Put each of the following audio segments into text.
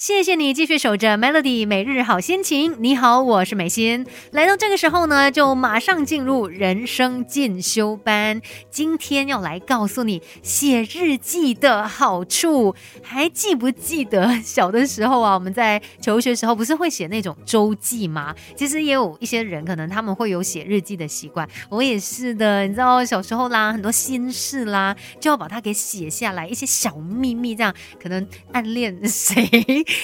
谢谢你继续守着 Melody 每日好心情。你好，我是美心。来到这个时候呢，就马上进入人生进修班。今天要来告诉你写日记的好处。还记不记得小的时候啊，我们在求学时候不是会写那种周记吗？其实也有一些人可能他们会有写日记的习惯。我也是的，你知道小时候啦，很多心事啦，就要把它给写下来，一些小秘密，这样可能暗恋谁。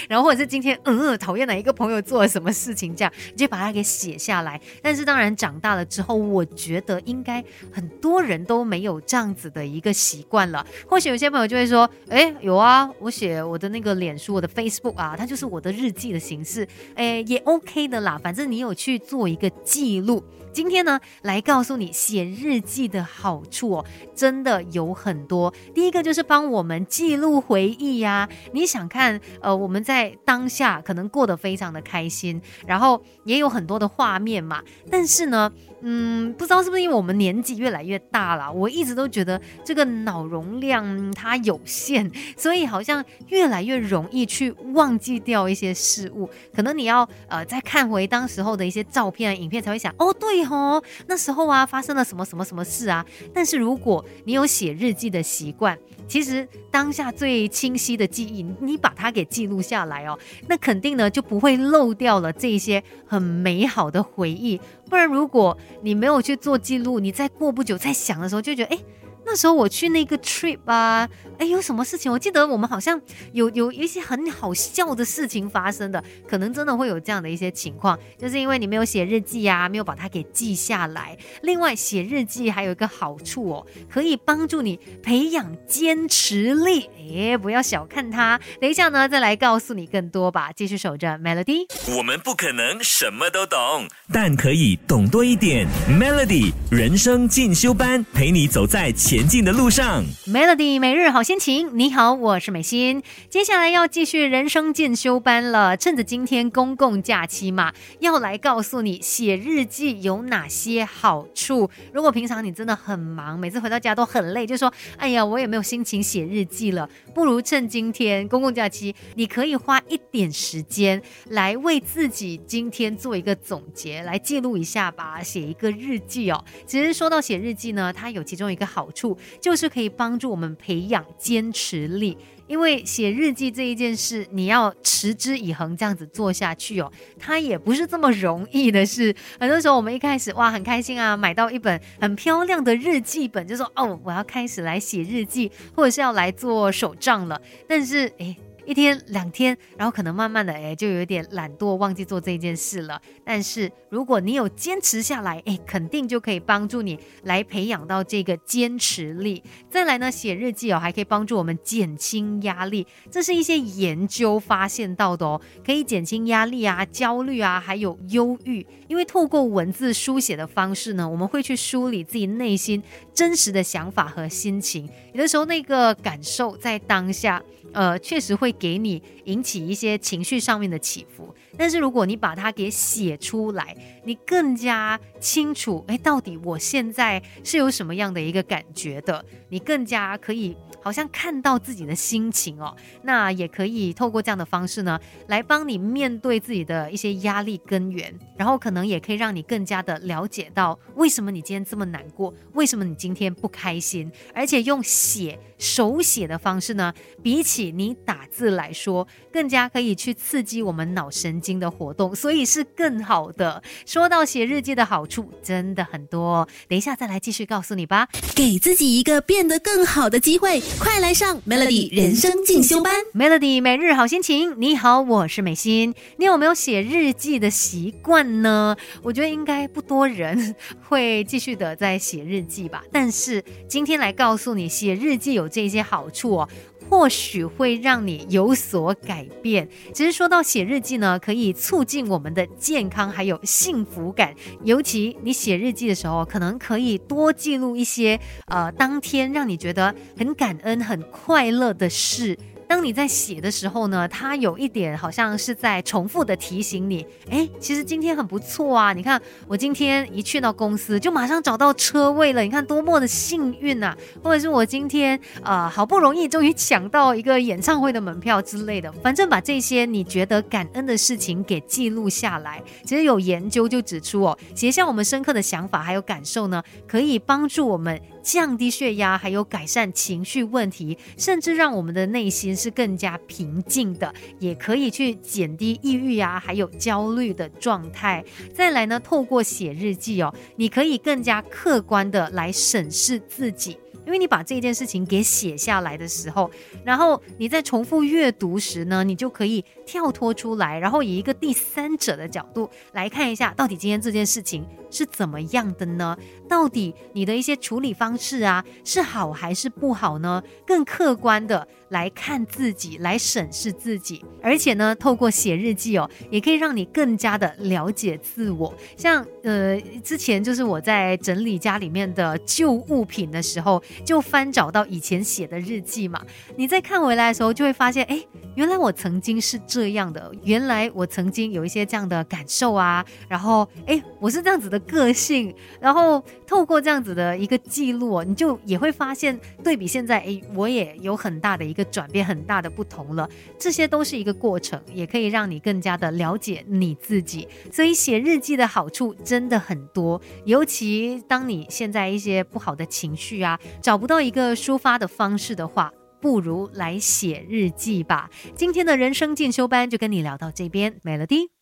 然后或者是今天嗯讨厌哪一个朋友做了什么事情，这样你就把它给写下来。但是当然长大了之后，我觉得应该很多人都没有这样子的一个习惯了。或许有些朋友就会说，哎，有啊，我写我的那个脸书，我的 Facebook 啊，它就是我的日记的形式，哎，也 OK 的啦。反正你有去做一个记录。今天呢，来告诉你写日记的好处哦，真的有很多。第一个就是帮我们记录回忆呀。你想看，呃，我们我们在当下可能过得非常的开心，然后也有很多的画面嘛。但是呢，嗯，不知道是不是因为我们年纪越来越大了，我一直都觉得这个脑容量它有限，所以好像越来越容易去忘记掉一些事物。可能你要呃再看回当时候的一些照片、影片，才会想，哦，对。哦，那时候啊，发生了什么什么什么事啊？但是如果你有写日记的习惯，其实当下最清晰的记忆，你把它给记录下来哦，那肯定呢就不会漏掉了这些很美好的回忆。不然，如果你没有去做记录，你在过不久再想的时候，就觉得哎。那时候我去那个 trip 啊，哎，有什么事情？我记得我们好像有有一些很好笑的事情发生的，可能真的会有这样的一些情况，就是因为你没有写日记啊，没有把它给记下来。另外，写日记还有一个好处哦，可以帮助你培养坚持力。哎，不要小看它。等一下呢，再来告诉你更多吧。继续守着 Melody。我们不可能什么都懂，但可以懂多一点。Melody 人生进修班，陪你走在前。前进的路上，Melody 每日好心情。你好，我是美心。接下来要继续人生进修班了。趁着今天公共假期嘛，要来告诉你写日记有哪些好处。如果平常你真的很忙，每次回到家都很累，就说哎呀，我也没有心情写日记了。不如趁今天公共假期，你可以花一点时间来为自己今天做一个总结，来记录一下吧，写一个日记哦。其实说到写日记呢，它有其中一个好处。就是可以帮助我们培养坚持力，因为写日记这一件事，你要持之以恒这样子做下去哦，它也不是这么容易的事。很多时候我们一开始哇很开心啊，买到一本很漂亮的日记本，就说哦我要开始来写日记，或者是要来做手账了。但是诶。一天两天，然后可能慢慢的哎，就有点懒惰，忘记做这件事了。但是如果你有坚持下来，哎，肯定就可以帮助你来培养到这个坚持力。再来呢，写日记哦，还可以帮助我们减轻压力。这是一些研究发现到的哦，可以减轻压力啊、焦虑啊，还有忧郁。因为透过文字书写的方式呢，我们会去梳理自己内心真实的想法和心情。有的时候那个感受在当下。呃，确实会给你引起一些情绪上面的起伏，但是如果你把它给写出来，你更加清楚，哎，到底我现在是有什么样的一个感觉的，你更加可以。好像看到自己的心情哦，那也可以透过这样的方式呢，来帮你面对自己的一些压力根源，然后可能也可以让你更加的了解到为什么你今天这么难过，为什么你今天不开心，而且用写手写的方式呢，比起你打字来说，更加可以去刺激我们脑神经的活动，所以是更好的。说到写日记的好处，真的很多，等一下再来继续告诉你吧，给自己一个变得更好的机会。快来上 Melody 人生进修班，Melody 每日好心情。你好，我是美心。你有没有写日记的习惯呢？我觉得应该不多人 会继续的在写日记吧。但是今天来告诉你，写日记有这些好处哦。或许会让你有所改变。其实说到写日记呢，可以促进我们的健康还有幸福感。尤其你写日记的时候，可能可以多记录一些呃当天让你觉得很感恩、很快乐的事。你在写的时候呢，它有一点好像是在重复的提醒你，哎，其实今天很不错啊！你看我今天一去到公司就马上找到车位了，你看多么的幸运呐！或者是我今天啊好不容易终于抢到一个演唱会的门票之类的，反正把这些你觉得感恩的事情给记录下来。其实有研究就指出哦，写下我们深刻的想法还有感受呢，可以帮助我们。降低血压，还有改善情绪问题，甚至让我们的内心是更加平静的，也可以去减低抑郁啊，还有焦虑的状态。再来呢，透过写日记哦，你可以更加客观的来审视自己。因为你把这件事情给写下来的时候，然后你在重复阅读时呢，你就可以跳脱出来，然后以一个第三者的角度来看一下，到底今天这件事情是怎么样的呢？到底你的一些处理方式啊，是好还是不好呢？更客观的来看自己，来审视自己，而且呢，透过写日记哦，也可以让你更加的了解自我。像呃，之前就是我在整理家里面的旧物品的时候。就翻找到以前写的日记嘛，你再看回来的时候，就会发现，哎，原来我曾经是这样的，原来我曾经有一些这样的感受啊，然后，哎，我是这样子的个性，然后透过这样子的一个记录，你就也会发现，对比现在，哎，我也有很大的一个转变，很大的不同了，这些都是一个过程，也可以让你更加的了解你自己。所以写日记的好处真的很多，尤其当你现在一些不好的情绪啊。找不到一个抒发的方式的话，不如来写日记吧。今天的人生进修班就跟你聊到这边美了的。